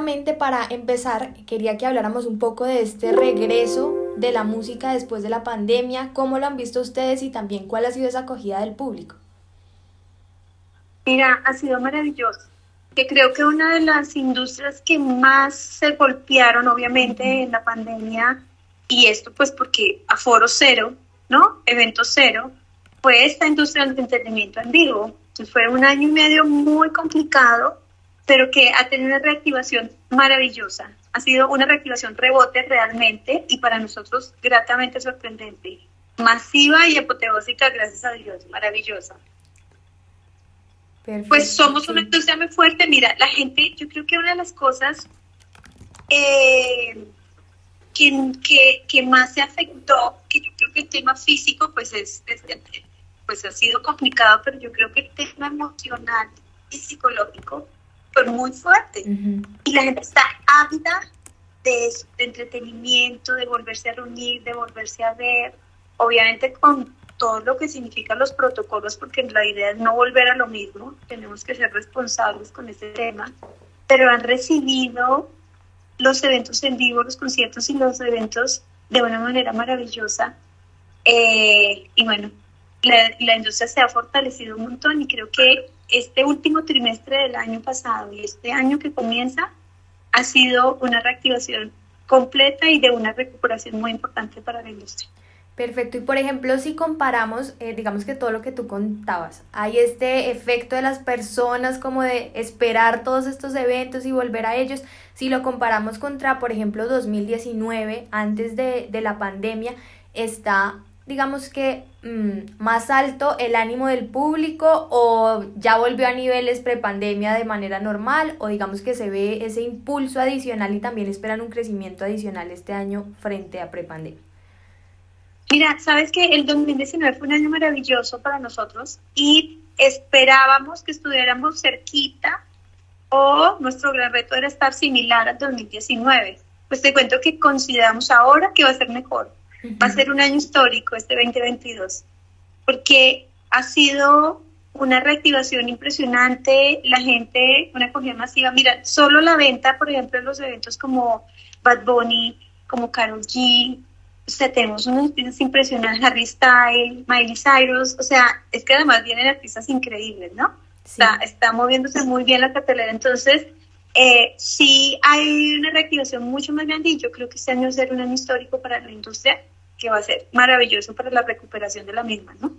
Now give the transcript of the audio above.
precisamente para empezar, quería que habláramos un poco de este regreso de la música después de la pandemia, cómo lo han visto ustedes y también cuál ha sido esa acogida del público. Mira, ha sido maravilloso. Que creo que una de las industrias que más se golpearon, obviamente, en la pandemia, y esto pues porque aforo cero, ¿no? Evento cero, fue esta industria del entretenimiento en vivo. Entonces fue un año y medio muy complicado, pero que ha tenido una reactivación maravillosa. Ha sido una reactivación rebote realmente y para nosotros gratamente sorprendente. Masiva y apoteósica, gracias a Dios, maravillosa. pues somos una industria muy fuerte. Mira, la gente, yo creo que una de las cosas eh, que, que, más se afectó, que yo creo que el tema físico, pues es, pues ha sido complicado, pero yo creo que el tema emocional y psicológico muy fuerte. Y la gente está ávida de, de entretenimiento, de volverse a reunir, de volverse a ver, obviamente con todo lo que significan los protocolos, porque la idea es no volver a lo mismo, tenemos que ser responsables con este tema, pero han recibido los eventos en vivo, los conciertos y los eventos de una manera maravillosa. Eh, y bueno, la, industria se ha fortalecido un montón y creo que este último trimestre del año pasado y este año que comienza ha sido una reactivación completa y de una recuperación muy importante para la industria. Perfecto. Y por ejemplo, si comparamos, eh, digamos que todo lo que tú contabas, hay este efecto de las personas como de esperar todos estos eventos y volver a ellos. Si lo comparamos contra, por ejemplo, 2019, antes de, de la pandemia, está, digamos que mm, más alto el ánimo del público o ya volvió a niveles prepandemia de manera normal o digamos que se ve ese impulso adicional y también esperan un crecimiento adicional este año frente a prepandemia. Mira, sabes que el 2019 fue un año maravilloso para nosotros y esperábamos que estuviéramos cerquita o nuestro gran reto era estar similar al 2019. Pues te cuento que consideramos ahora que va a ser mejor. Va a ser un año histórico este 2022 porque ha sido una reactivación impresionante, la gente, una acogida masiva. Mira, solo la venta, por ejemplo, en los eventos como Bad Bunny, como Karol G, o sea, tenemos unos artistas impresionantes, Harry Styles, Miley Cyrus, o sea, es que además vienen artistas increíbles, ¿no? Está, está moviéndose muy bien la cartelera, entonces eh, sí hay una reactivación mucho más grande y yo creo que este año va a ser un año histórico para la industria que va a ser maravilloso para la recuperación de la misma, ¿no?